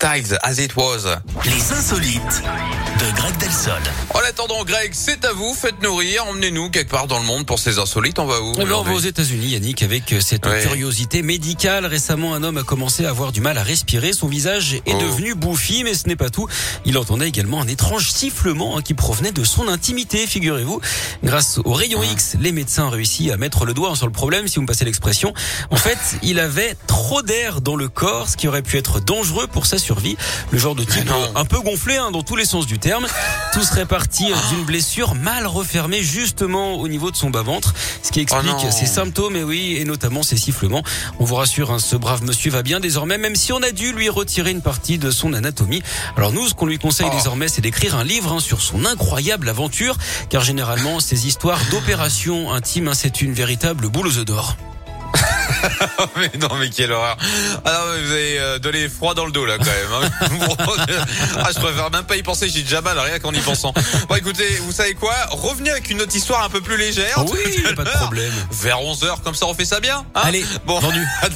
Styles, As It Was. Les insolites de Greg Delsol. En attendant, Greg, c'est à vous. Faites-nous rire. Emmenez-nous quelque part dans le monde pour ces insolites. On va où Eh ben, on va aux États-Unis, Yannick, avec euh, cette Ouais. curiosité médicale. Récemment, un homme a commencé à avoir du mal à respirer. Son visage est Oh. devenu bouffi, mais ce n'est pas tout. Il entendait également un étrange sifflement hein, qui provenait de son intimité, figurez-vous. Grâce au rayon X, les médecins ont réussi à mettre le doigt sur le problème, si vous me passez l'expression. En fait, il avait trop d'air dans le corps, ce qui aurait pu être dangereux pour sa survie. Le genre de type un peu gonflé hein, dans tous les sens du terme. Tout serait parti euh, d'une blessure mal refermée justement au niveau de son bas-ventre, ce qui explique Oh non. ses symptômes et oui, et notamment ses sifflements. On vous rassure, hein, ce brave monsieur va bien désormais, même si on a dû lui retirer une partie de son anatomie. Alors nous, ce qu'on lui conseille Oh. désormais, c'est d'écrire un livre hein, sur son incroyable aventure, car généralement, ces histoires d'opérations intimes, c'est une véritable boule aux œufs d'or. mais non, mais quelle horreur. Alors, vous avez euh, donné froid dans le dos, là, quand même. hein. ah, je préfère même pas y penser. J'ai déjà mal, rien qu'en y pensant. Bon, écoutez, vous savez quoi? Revenez avec une autre histoire un peu plus légère. Oui, pas de problème. Vers 11h, comme ça, on fait ça bien. hein? Allez, bon. vendu.